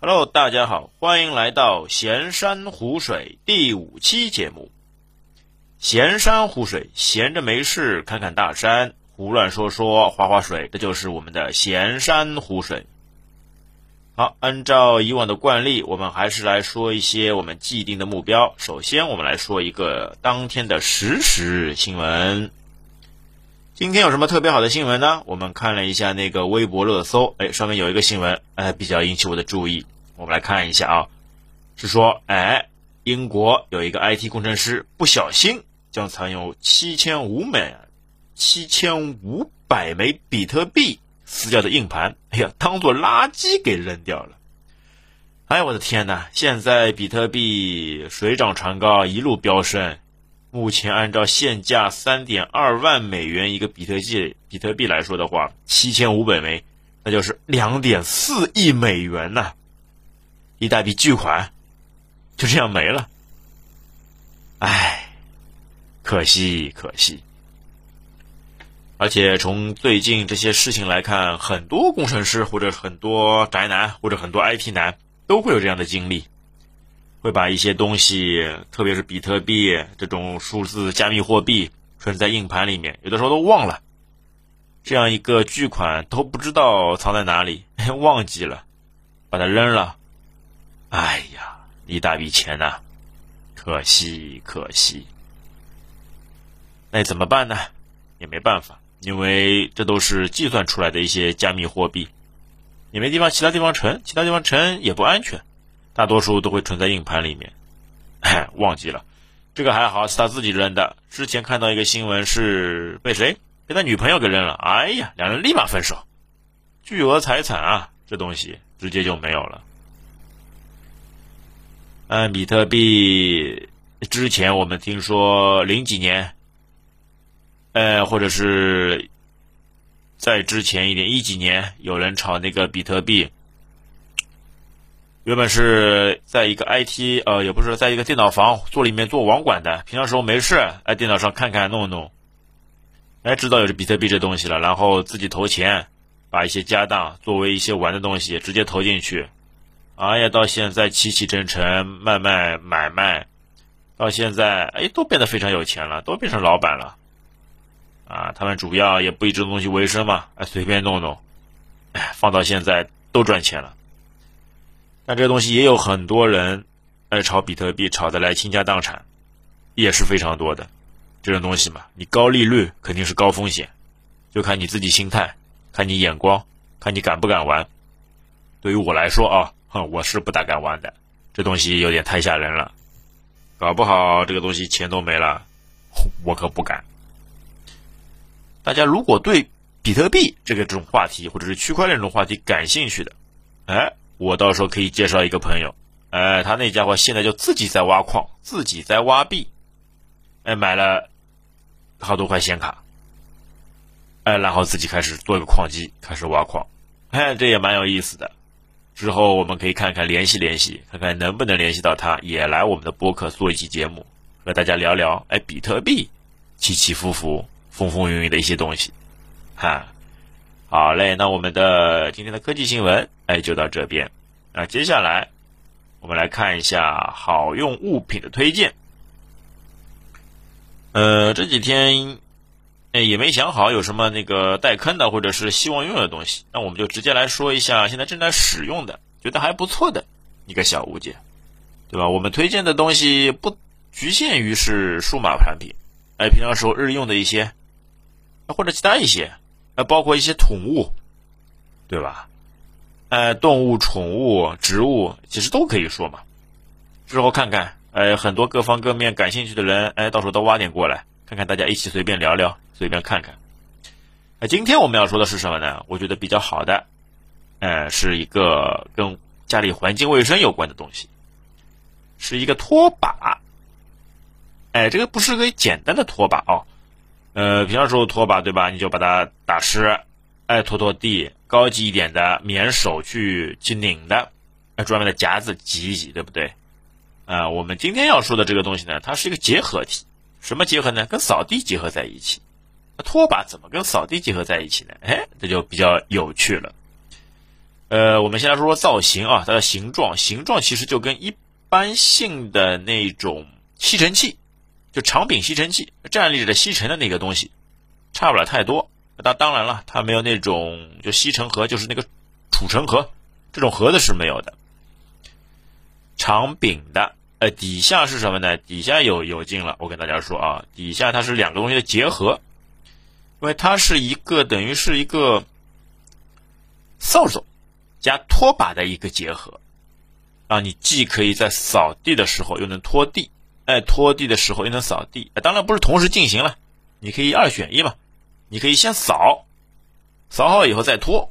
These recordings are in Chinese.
Hello，大家好，欢迎来到闲山湖水第五期节目。闲山湖水，闲着没事看看大山，胡乱说说划划水，这就是我们的闲山湖水。好，按照以往的惯例，我们还是来说一些我们既定的目标。首先，我们来说一个当天的实时新闻。今天有什么特别好的新闻呢？我们看了一下那个微博热搜，哎，上面有一个新闻，哎，比较引起我的注意。我们来看一下啊，是说，哎，英国有一个 IT 工程师不小心将藏有七千五美、七千五百枚比特币撕掉的硬盘，哎呀，当做垃圾给扔掉了。哎呀，我的天哪！现在比特币水涨船高，一路飙升。目前按照现价三点二万美元一个比特币比特币来说的话，七千五百枚，那就是两点四亿美元呐，一大笔巨款就这样没了，唉，可惜可惜。而且从最近这些事情来看，很多工程师或者很多宅男或者很多 IT 男都会有这样的经历。会把一些东西，特别是比特币这种数字加密货币存在硬盘里面，有的时候都忘了，这样一个巨款都不知道藏在哪里，忘记了，把它扔了，哎呀，一大笔钱呐，可惜可惜。那怎么办呢？也没办法，因为这都是计算出来的一些加密货币，也没地方其他地方存，其他地方存也不安全。大多数都会存在硬盘里面，忘记了，这个还好是他自己扔的。之前看到一个新闻是被谁被他女朋友给扔了，哎呀，两人立马分手，巨额财产啊，这东西直接就没有了。嗯，比特币之前我们听说零几年，呃，或者是在之前一点一几年，有人炒那个比特币。原本是在一个 IT，呃，也不是在一个电脑房做里面做网管的，平常时候没事，哎，电脑上看看弄弄，哎，知道有这比特币这东西了，然后自己投钱，把一些家当作为一些玩的东西直接投进去，哎呀，到现在起起沉沉，卖卖买卖，到现在哎，都变得非常有钱了，都变成老板了，啊，他们主要也不以这东西为生嘛，哎，随便弄弄，哎，放到现在都赚钱了。那这个东西也有很多人爱炒比特币，炒的来倾家荡产，也是非常多的。这种东西嘛，你高利率肯定是高风险，就看你自己心态，看你眼光，看你敢不敢玩。对于我来说啊，哼，我是不大敢玩的。这东西有点太吓人了，搞不好这个东西钱都没了，我可不敢。大家如果对比特币这个这种话题，或者是区块链这种话题感兴趣的，哎。我到时候可以介绍一个朋友，哎，他那家伙现在就自己在挖矿，自己在挖币，哎，买了好多块显卡，哎，然后自己开始做一个矿机，开始挖矿，哎，这也蛮有意思的。之后我们可以看看联系联系，看看能不能联系到他，也来我们的播客做一期节目，和大家聊聊，哎，比特币起起伏伏、风风云云的一些东西，哈。好嘞，那我们的今天的科技新闻，哎，就到这边。那接下来，我们来看一下好用物品的推荐。呃，这几天，哎，也没想好有什么那个带坑的，或者是希望用的东西。那我们就直接来说一下现在正在使用的，觉得还不错的一个小物件，对吧？我们推荐的东西不局限于是数码产品，哎，平常时候日用的一些，或者其他一些。呃，包括一些宠物，对吧？呃，动物、宠物、植物，其实都可以说嘛。之后看看，呃，很多各方各面感兴趣的人，哎，到时候都挖点过来，看看大家一起随便聊聊，随便看看。那今天我们要说的是什么呢？我觉得比较好的，呃，是一个跟家里环境卫生有关的东西，是一个拖把。哎，这个不是个简单的拖把哦。呃，平常时候拖把对吧？你就把它打湿，哎，拖拖地。高级一点的棉手去去拧的，哎，专门的夹子挤一挤，对不对？啊，我们今天要说的这个东西呢，它是一个结合体。什么结合呢？跟扫地结合在一起。拖把怎么跟扫地结合在一起呢？哎，这就比较有趣了。呃，我们先来说说造型啊，它的形状，形状其实就跟一般性的那种吸尘器，就长柄吸尘器站立着吸尘的那个东西，差不了太多。那当然了，它没有那种就吸尘盒，就是那个储尘盒，这种盒子是没有的。长柄的，呃，底下是什么呢？底下有有劲了，我跟大家说啊，底下它是两个东西的结合，因为它是一个等于是一个扫帚。加拖把的一个结合，啊，你既可以在扫地的时候又能拖地，哎，拖地的时候又能扫地，当然不是同时进行了，你可以二选一嘛，你可以先扫，扫好以后再拖，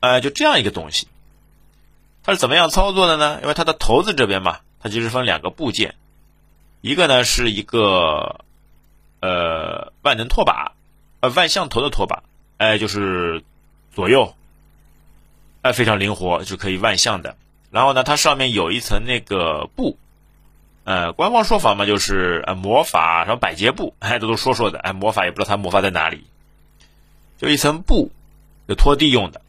哎，就这样一个东西，它是怎么样操作的呢？因为它的头子这边嘛，它其实分两个部件，一个呢是一个呃万能拖把，呃万向头的拖把，哎，就是左右。哎，非常灵活，就可以万向的。然后呢，它上面有一层那个布，呃，官方说法嘛，就是呃魔法什么百洁布，哎，这都说说的。哎，魔法也不知道它魔法在哪里，就一层布，就拖地用的。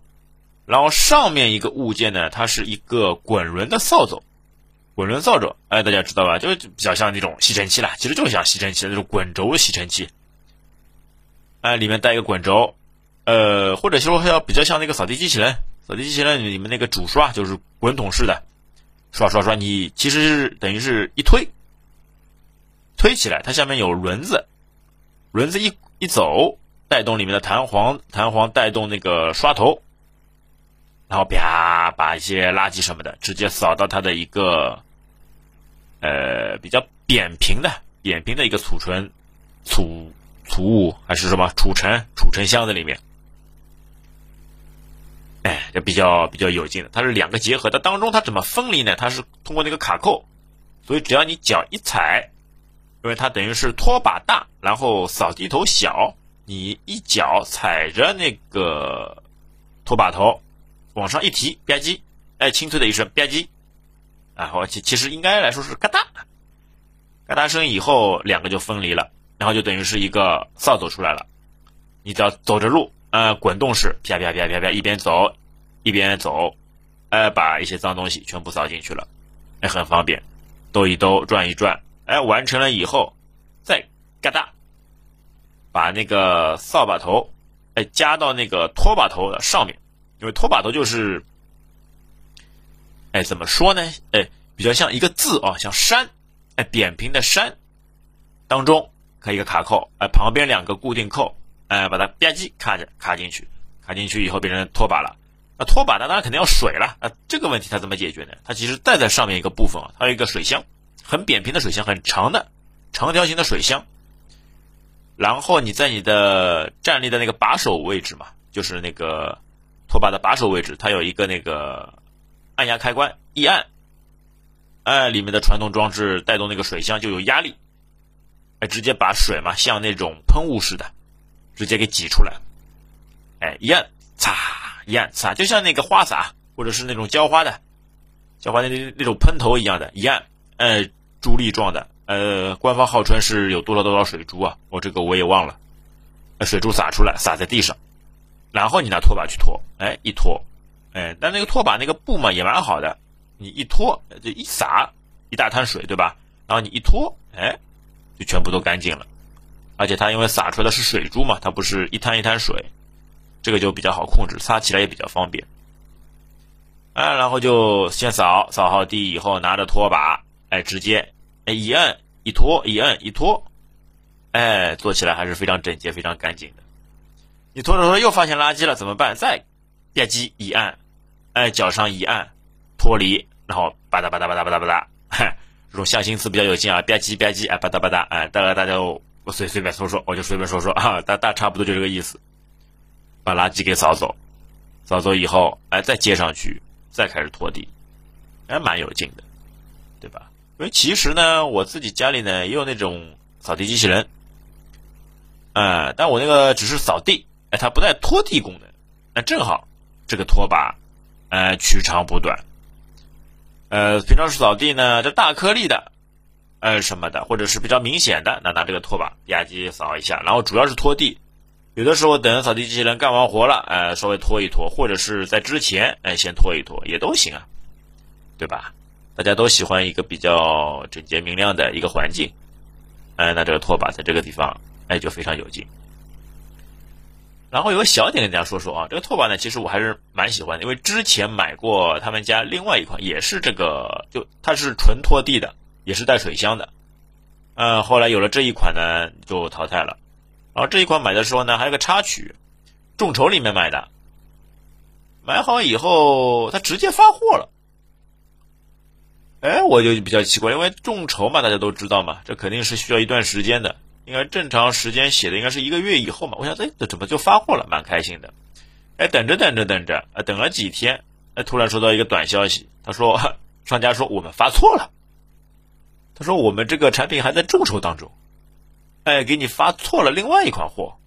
然后上面一个物件呢，它是一个滚轮的扫帚，滚轮扫帚，哎，大家知道吧？就比较像那种吸尘器啦，其实就是像吸尘器的那种滚轴吸尘器。哎，里面带一个滚轴，呃，或者说要比较像那个扫地机器人。扫地机器人里面那个主刷就是滚筒式的，刷刷刷，你其实是等于是一推，推起来，它下面有轮子，轮子一一走，带动里面的弹簧，弹簧带动那个刷头，然后啪把一些垃圾什么的直接扫到它的一个，呃，比较扁平的扁平的一个储存储储物还是什么储存储存箱子里面。哎，就比较比较有劲的，它是两个结合的。当中它怎么分离呢？它是通过那个卡扣，所以只要你脚一踩，因为它等于是拖把大，然后扫地头小，你一脚踩着那个拖把头往上一提，吧唧，哎，清脆的一声吧唧，然后其其实应该来说是嘎哒，嘎哒声以后两个就分离了，然后就等于是一个扫帚出来了，你只要走着路。呃，滚动式，啪啪啪啪啪，一边走一边走，哎，把一些脏东西全部扫进去了，哎，很方便，兜一兜，转一转，哎，完成了以后，再嘎哒，把那个扫把头，哎，加到那个拖把头的上面，因为拖把头就是，哎，怎么说呢？哎，比较像一个字啊，像山，哎，扁平的山，当中可以一个卡扣，哎，旁边两个固定扣。哎，把它吧唧卡着卡进去，卡进去以后变成拖把了。那拖把呢，当然肯定要水了。那这个问题它怎么解决呢？它其实带在上面一个部分啊，它有一个水箱，很扁平的水箱，很长的长条形的水箱。然后你在你的站立的那个把手位置嘛，就是那个拖把的把手位置，它有一个那个按压开关，一按，哎，里面的传动装置带动那个水箱就有压力，哎，直接把水嘛，像那种喷雾似的。直接给挤出来，哎，一按，擦，一按，擦，就像那个花洒或者是那种浇花的，浇花的那那种喷头一样的，一按，呃，珠粒状的，呃，官方号称是有多少多少水珠啊？我这个我也忘了，水珠洒出来，洒在地上，然后你拿拖把去拖，哎，一拖，哎，但那个拖把那个布嘛也蛮好的，你一拖就一洒一大滩水，对吧？然后你一拖，哎，就全部都干净了。而且它因为洒出来的是水珠嘛，它不是一滩一滩水，这个就比较好控制，擦起来也比较方便。哎，然后就先扫扫好地以后，拿着拖把，哎，直接哎一摁一拖，一摁一拖，哎，做起来还是非常整洁、非常干净的。你拖着拖着又发现垃圾了，怎么办？再吧唧一按，哎，脚上一按，脱离，然后吧嗒吧嗒吧嗒吧嗒吧嗒，这种象形词比较有劲啊，吧唧吧唧，哎，吧嗒吧嗒，哎，大概大家。我随随便说说，我就随便说说啊，大大差不多就这个意思。把垃圾给扫走，扫走以后，哎，再接上去，再开始拖地，还，蛮有劲的，对吧？因为其实呢，我自己家里呢也有那种扫地机器人，哎，但我那个只是扫地，哎，它不带拖地功能。那正好这个拖把，哎，取长补短。呃，平常是扫地呢，这大颗粒的。呃，什么的，或者是比较明显的，那拿这个拖把吧唧扫一下，然后主要是拖地，有的时候等扫地机器人干完活了，哎，稍微拖一拖，或者是在之前，哎，先拖一拖也都行啊，对吧？大家都喜欢一个比较整洁明亮的一个环境，哎，那这个拖把在这个地方，哎，就非常有劲。然后有个小点跟大家说说啊，这个拖把呢，其实我还是蛮喜欢的，因为之前买过他们家另外一款，也是这个，就它是纯拖地的，也是带水箱的，嗯，后来有了这一款呢，就淘汰了。然后这一款买的时候呢，还有个插曲，众筹里面买的，买好以后他直接发货了，哎，我就比较奇怪，因为众筹嘛，大家都知道嘛，这肯定是需要一段时间的，应该正常时间写的应该是一个月以后嘛，我想哎，这怎么就发货了？蛮开心的，哎，等着等着等着，啊，等了几天，哎，突然收到一个短消息，他说商家说我们发错了，他说我们这个产品还在众筹当中。哎，给你发错了另外一款货，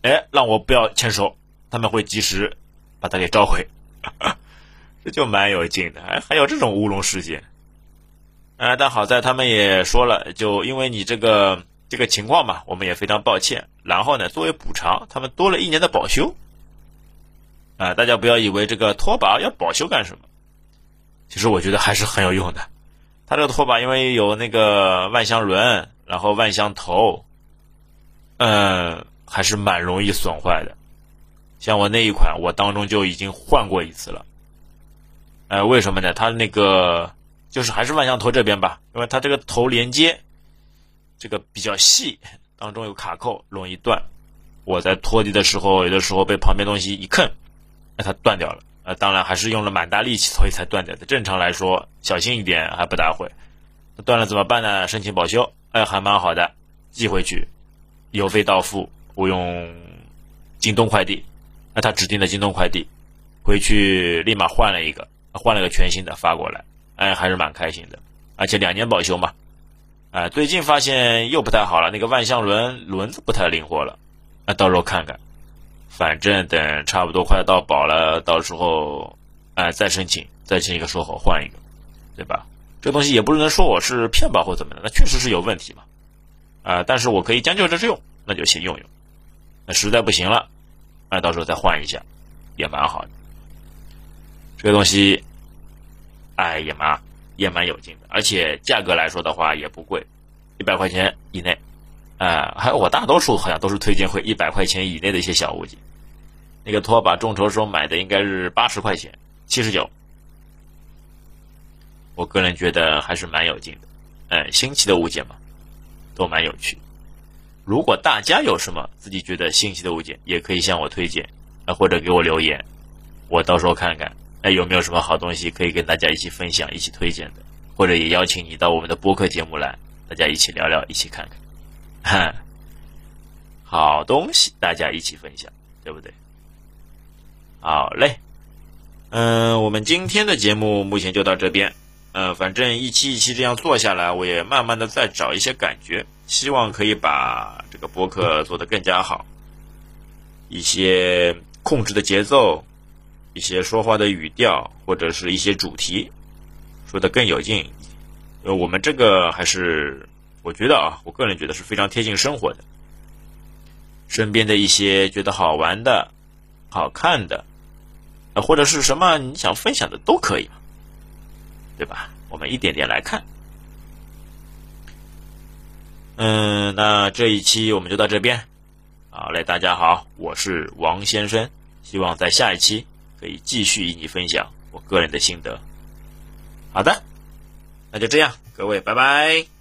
哎，让我不要签收，他们会及时把它给召回，这就蛮有劲的。哎，还有这种乌龙事件，哎，但好在他们也说了，就因为你这个这个情况嘛，我们也非常抱歉。然后呢，作为补偿，他们多了一年的保修。啊，大家不要以为这个拖把要保修干什么，其实我觉得还是很有用的。它这个拖把因为有那个万向轮。然后万向头，嗯，还是蛮容易损坏的。像我那一款，我当中就已经换过一次了。呃，为什么呢？它那个就是还是万向头这边吧，因为它这个头连接这个比较细，当中有卡扣，容易断。我在拖地的时候，有的时候被旁边东西一蹭，那它断掉了。呃，当然还是用了蛮大力气，所以才断掉的。正常来说，小心一点还不大会。断了怎么办呢？申请保修。哎，还蛮好的，寄回去，邮费到付。我用京东快递，那他指定的京东快递，回去立马换了一个，换了个全新的发过来。哎，还是蛮开心的，而且两年保修嘛。哎，最近发现又不太好了，那个万向轮轮子不太灵活了。那到时候看看，反正等差不多快到保了，到时候哎再申请，再请一个说好换一个，对吧？这东西也不能说我是骗保或怎么的，那确实是有问题嘛，啊，但是我可以将就着用，那就先用用，那实在不行了，那到时候再换一下，也蛮好的。这个东西，哎，也蛮也蛮有劲的，而且价格来说的话也不贵，一百块钱以内，啊，还有我大多数好像都是推荐会一百块钱以内的一些小物件，那个拖把众筹时候买的应该是八十块钱，七十九。我个人觉得还是蛮有劲的，嗯，新奇的物件嘛，都蛮有趣。如果大家有什么自己觉得新奇的物件，也可以向我推荐，啊，或者给我留言，我到时候看看，哎，有没有什么好东西可以跟大家一起分享、一起推荐的，或者也邀请你到我们的播客节目来，大家一起聊聊，一起看看，好东西大家一起分享，对不对？好嘞，嗯，我们今天的节目目前就到这边。呃，反正一期一期这样做下来，我也慢慢的在找一些感觉，希望可以把这个播客做得更加好，一些控制的节奏，一些说话的语调，或者是一些主题，说的更有劲。呃，我们这个还是我觉得啊，我个人觉得是非常贴近生活的，身边的一些觉得好玩的、好看的，呃，或者是什么你想分享的都可以。对吧？我们一点点来看。嗯，那这一期我们就到这边。好嘞，大家好，我是王先生，希望在下一期可以继续与你分享我个人的心得。好的，那就这样，各位，拜拜。